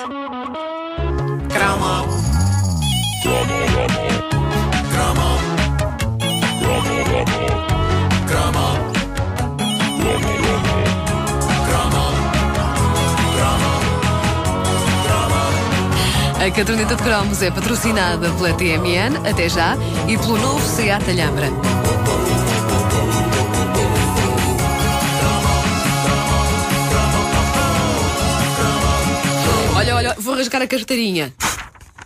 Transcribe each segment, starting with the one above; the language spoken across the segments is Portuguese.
A caderneta de cromos é patrocinada pela TMN, até já, e pelo novo Seat Alhambra. Olha, vou rasgar a carteirinha.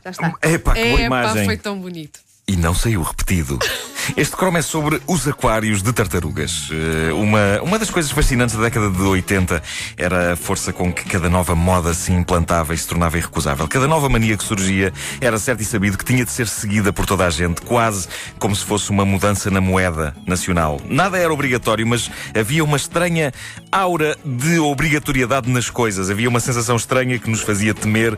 Já está. Epá, que boa Epá, imagem. foi tão bonito. E não saiu repetido. Este cromo é sobre os aquários de tartarugas. Eh, Uma, uma das coisas fascinantes da década de 80 era a força com que cada nova moda se implantava e se tornava irrecusável. Cada nova mania que surgia era certo e sabido que tinha de ser seguida por toda a gente, quase como se fosse uma mudança na moeda nacional. Nada era obrigatório, mas havia uma estranha aura de obrigatoriedade nas coisas. Havia uma sensação estranha que nos fazia temer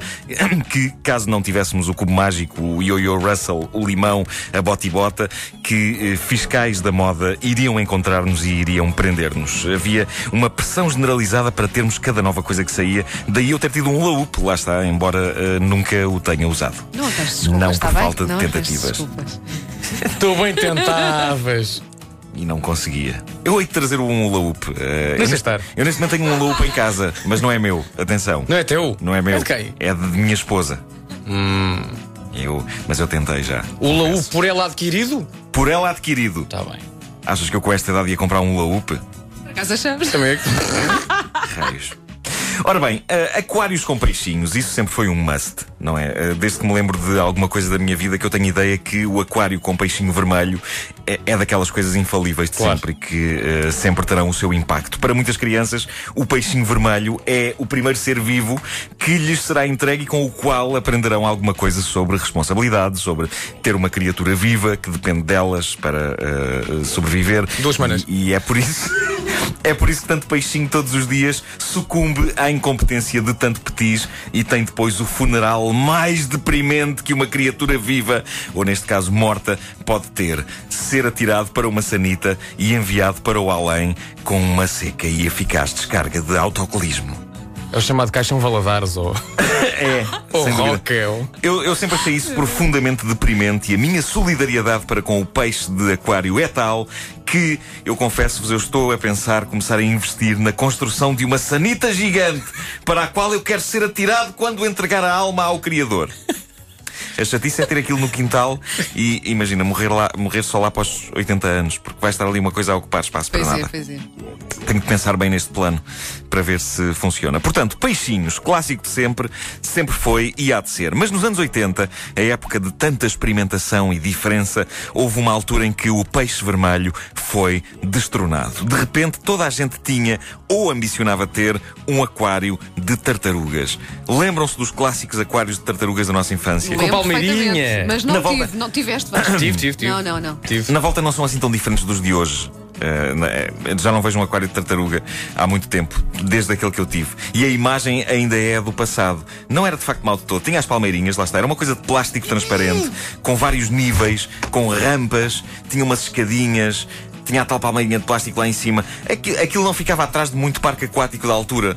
que, caso não tivéssemos o cubo mágico, o Yo-Yo Russell, o limão, a bota-bota, que eh, fiscais da moda iriam encontrar-nos e iriam prender-nos. Havia uma pressão generalizada para termos cada nova coisa que saía. Daí eu ter tido um hula-hoop, lá está, embora eh, nunca o tenha usado. Não, desculpas, Não por bem? falta de Não, tentativas. Tu bem tentavas. E não conseguia. Eu hei de trazer um hula-hoop. eh, Deixa eu, estar. Eu neste momento tenho um hula-hoop em casa, mas não é meu. Atenção. Não é teu? Não é meu. É de quem? É de minha esposa. Eu, mas eu tentei já. O laú confesso. por ela adquirido? Por ela adquirido. Está bem. Achas que eu com esta idade ia comprar um hula-hoop? Por acaso achamos? Também é que. Raios. Ora bem, eh, aquários com peixinhos, isso sempre foi um must, não é? Eh, desde que me lembro de alguma coisa da minha vida que eu tenho ideia que o aquário com peixinho vermelho é, é daquelas coisas infalíveis de Claro. sempre e que eh, sempre terão o seu impacto. Para muitas crianças, o peixinho vermelho é o primeiro ser vivo que lhes será entregue e com o qual aprenderão alguma coisa sobre responsabilidade, sobre ter uma criatura viva que depende delas para sobreviver. Duas semanas. E, e é por isso. É por isso que tanto peixinho todos os dias sucumbe à incompetência de tanto petis e tem depois o funeral mais deprimente que uma criatura viva, ou neste caso morta, pode ter. Ser atirado para uma sanita e enviado para o além com uma seca e eficaz descarga de autocolismo. É o chamado Caixão Valadares ou. É, ou. Rockel. Eu, eu sempre achei isso profundamente deprimente e a minha solidariedade para com o peixe de aquário é tal que, eu confesso-vos, eu estou a pensar começar a investir na construção de uma sanita gigante para a qual eu quero ser atirado quando entregar a alma ao Criador. A chatice é ter aquilo no quintal e, imagina, morrer, lá, morrer só lá após 80 anos, porque vai estar ali uma coisa a ocupar espaço para Pois nada. é, pois é. Tenho que pensar bem neste plano para ver se funciona. Portanto, peixinhos, clássico de sempre, sempre foi e há de ser. Mas nos anos 80, a época de tanta experimentação e diferença, houve uma altura em que o peixe vermelho foi destronado. De repente, toda a gente tinha ou ambicionava ter um aquário de tartarugas. Lembram-se dos clássicos aquários de tartarugas da nossa infância? Lembro palmeirinha. Mas não Na tive, volta- não tiveste, Vasco. Tive, tive, tive. Não, não, não. Tive. Na volta não são assim tão diferentes dos de hoje. Eh, na- eh, já não vejo um aquário de tartaruga há muito tempo, desde aquele que eu tive. E a imagem ainda é do passado. Não era de facto mal de todo. Tinha as palmeirinhas, lá está. Era uma coisa de plástico transparente, com vários níveis, com rampas, tinha umas escadinhas, tinha a tal palmeirinha de plástico lá em cima. Aqui- Aquilo não ficava atrás de muito parque aquático da altura.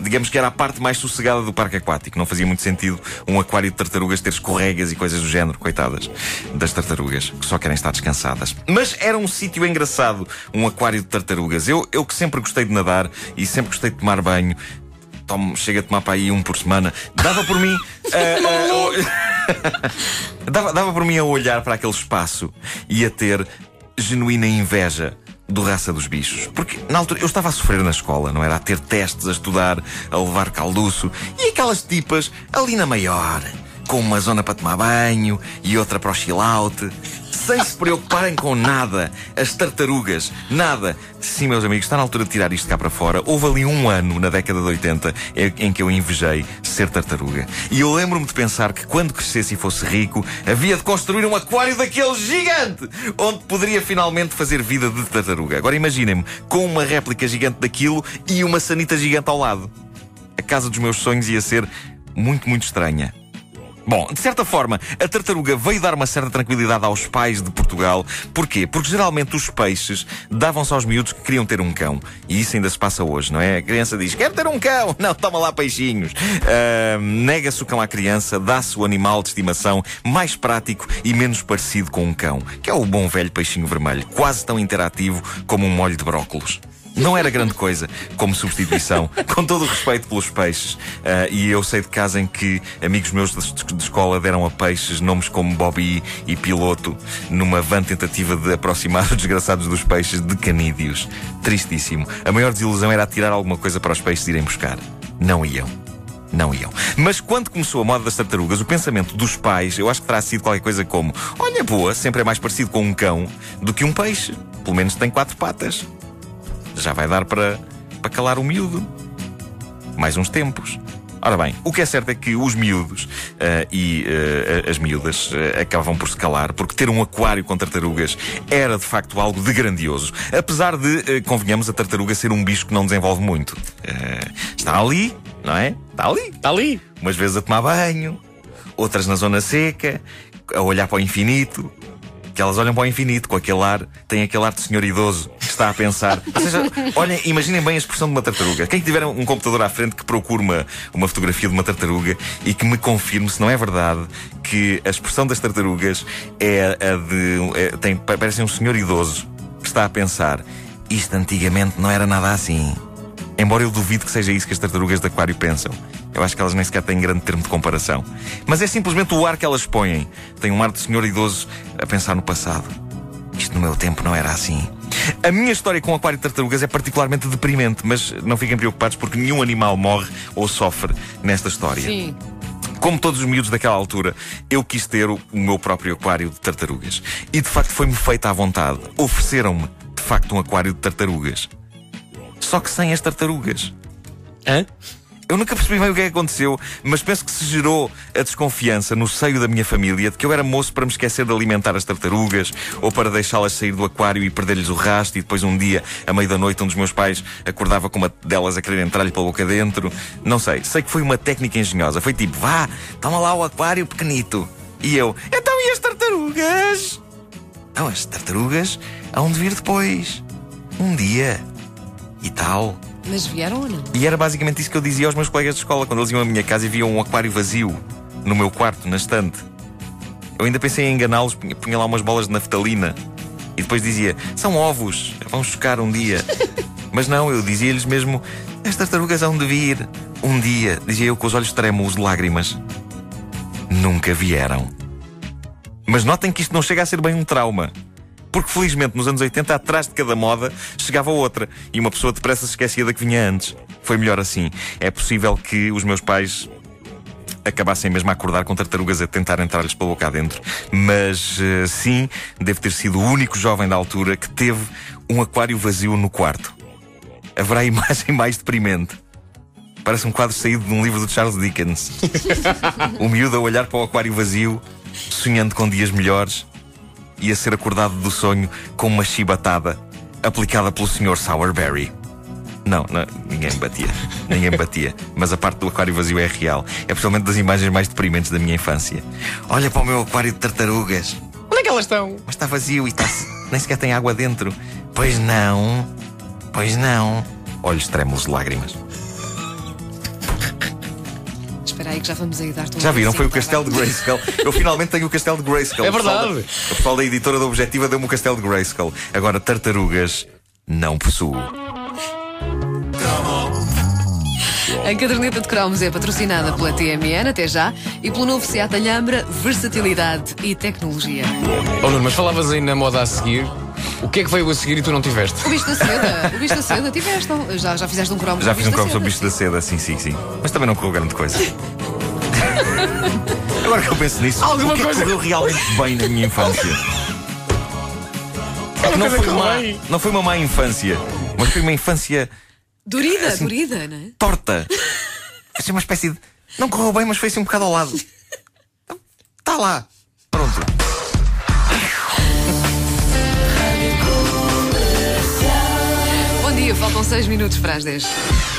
Digamos que era a parte mais sossegada do parque aquático. Não fazia muito sentido um aquário de tartarugas ter escorregas e coisas do género, coitadas das tartarugas, que só querem estar descansadas. Mas era um sítio engraçado, um aquário de tartarugas. Eu, eu que sempre gostei de nadar e sempre gostei de tomar banho. Tomo, chega a tomar para aí um por semana. Dava por mim. ah, ah, dava, dava por mim a olhar para aquele espaço e a ter genuína inveja do raça dos bichos. Porque na altura eu estava a sofrer na escola, não era? A ter testes, a estudar, a levar calduço. E aquelas tipas ali na maior, com uma zona para tomar banho e outra para o chill out. Sem se preocuparem com nada. As tartarugas, nada. Sim, meus amigos, está na altura de tirar isto cá para fora. Houve ali um ano, na década de 80, em- que eu invejei ser tartaruga. E eu lembro-me de pensar que quando crescesse e fosse rico, havia de construir um aquário daquele gigante, onde poderia finalmente fazer vida de tartaruga. Agora imaginem-me, com uma réplica gigante daquilo e uma sanita gigante ao lado. A casa dos meus sonhos ia ser muito, muito estranha. Bom, de certa forma, a tartaruga veio dar uma certa tranquilidade aos pais de Portugal. Porquê? Porque geralmente os peixes davam-se aos miúdos que queriam ter um cão. E isso ainda se passa hoje, não é? A criança diz: Quero ter um cão! Não, toma lá peixinhos. Uh, Nega-se o cão à criança, dá-se o animal de estimação mais prático e menos parecido com um cão, que é o bom velho peixinho vermelho, quase tão interativo como um molho de brócolos. Não era grande coisa como substituição, com todo o respeito pelos peixes. Uh, e eu sei de casa em que amigos meus de, de, escola deram a peixes nomes como Bobby e Piloto, numa vã tentativa de aproximar os desgraçados dos peixes de canídeos. Tristíssimo. A maior desilusão era tirar alguma coisa para os peixes irem buscar. Não iam não iam. Mas quando começou a moda das tartarugas, o pensamento dos pais, eu acho que terá sido qualquer coisa como: olha, boa, sempre é mais parecido com um cão do que um peixe. Pelo menos tem quatro patas já vai dar para, para calar o miúdo. Mais uns tempos. Ora bem, o que é certo é que os miúdos uh, e uh, as miúdas uh, acabavam por se calar, porque ter um aquário com tartarugas era de facto algo de grandioso. Apesar de, convenhamos, a tartaruga ser um bicho que não desenvolve muito. está ali, não é? Está ali. Está ali. Umas vezes a tomar banho, outras na zona seca, a olhar para o infinito que elas olham para o infinito com aquele ar, tem aquele ar de senhor idoso está a pensar. Ou seja, olhem, imaginem bem a expressão de uma tartaruga. Quem tiver um computador à frente que procure uma, uma fotografia de uma tartaruga e que me confirme se não é verdade que a expressão das tartarugas é a de. É, tem, parece um senhor idoso que está a pensar. Isto antigamente não era nada assim. Embora eu duvide que seja isso que as tartarugas de aquário pensam. Eu acho que elas nem sequer têm grande termo de comparação. Mas é simplesmente o ar que elas põem. Tem um ar de senhor idoso a pensar no passado. Isto no meu tempo não era assim. A minha história com o aquário de tartarugas é particularmente deprimente, mas não fiquem preocupados porque nenhum animal morre ou sofre nesta história. Sim. Como todos os miúdos daquela altura, eu quis ter o meu próprio aquário de tartarugas. E de facto foi-me feita à vontade. Ofereceram-me, de facto, um aquário de tartarugas. Só que sem as tartarugas. Hã? Eu nunca percebi bem o que é que aconteceu, mas penso que se gerou a desconfiança no seio da minha família de que eu era moço para me esquecer de alimentar as tartarugas ou para deixá-las sair do aquário e perder-lhes o rastro. E depois, um dia, à meia da noite, um dos meus pais acordava com uma delas a querer entrar-lhe pela boca dentro. Não sei, sei que foi uma técnica engenhosa. Foi tipo, vá, toma lá o aquário pequenito. E eu, então e as tartarugas? Não, as tartarugas hão de vir depois. Um dia. E tal. Mas vieram ou não? E era basicamente isso que eu dizia aos meus colegas de escola quando eles iam à minha casa e viam um aquário vazio no meu quarto, na estante. Eu ainda pensei em enganá-los, punha, lá umas bolas de naftalina e depois dizia: são ovos, vão chocar um dia. Mas não, eu dizia-lhes mesmo: as tartarugas hão de vir um dia, dizia eu com os olhos trêmulos de lágrimas. Nunca vieram. Mas notem que isto não chega a ser bem um trauma. Porque felizmente nos anos 80, atrás de cada moda, chegava outra. E uma pessoa depressa se esquecia da que vinha antes. Foi melhor assim. É possível que os meus pais acabassem mesmo a acordar com tartarugas a tentar entrar-lhes pela boca adentro. Mas uh, sim, devo ter sido o único jovem da altura que teve um aquário vazio no quarto. Haverá imagem mais deprimente. Parece um quadro saído de um livro de Charles Dickens. o miúdo a olhar para o aquário vazio, sonhando com dias melhores ia ser acordado do sonho com uma chibatada aplicada pelo Sr. Sourberry. Não, não, ninguém me batia. Ninguém me batia. Mas a parte do aquário vazio é real. É possivelmente das imagens mais deprimentes da minha infância. Olha para o meu aquário de tartarugas. Onde é que elas estão? Mas está vazio e está nem sequer tem água dentro. Pois não. Pois não. Olhos trêmulos de lágrimas que já vamos aí um Já viram? Foi o castelo de Grayskull. Eu finalmente tenho o castelo de Grayskull. É verdade. O pessoal da, editora da Objetiva deu-me o castelo de Grayskull. Agora, tartarugas, não possuo. A caderneta de cromos é patrocinada pela TMN, até já, e pelo novo Seat Alhambra, versatilidade e tecnologia. Oh, Nuno, mas falavas aí na moda a seguir. O que é que veio a seguir e tu não tiveste? O bicho da seda. O bicho da seda tiveste. Já, já fizeste um cromo Já fiz um cromo sobre o bicho da seda, sim, sim, sim. Mas também não correu grande coisa. Agora que eu penso nisso, Alguma o que é que coisa- correu realmente bem na minha infância? É que não, coisa foi bem. não foi uma má infância, mas foi uma infância Dorida, Assim- dorida, não é? torta. Assim, uma espécie de. Não correu bem, mas foi assim um bocado ao lado. Está lá. Pronto. Faltam 6 minutos para as 10.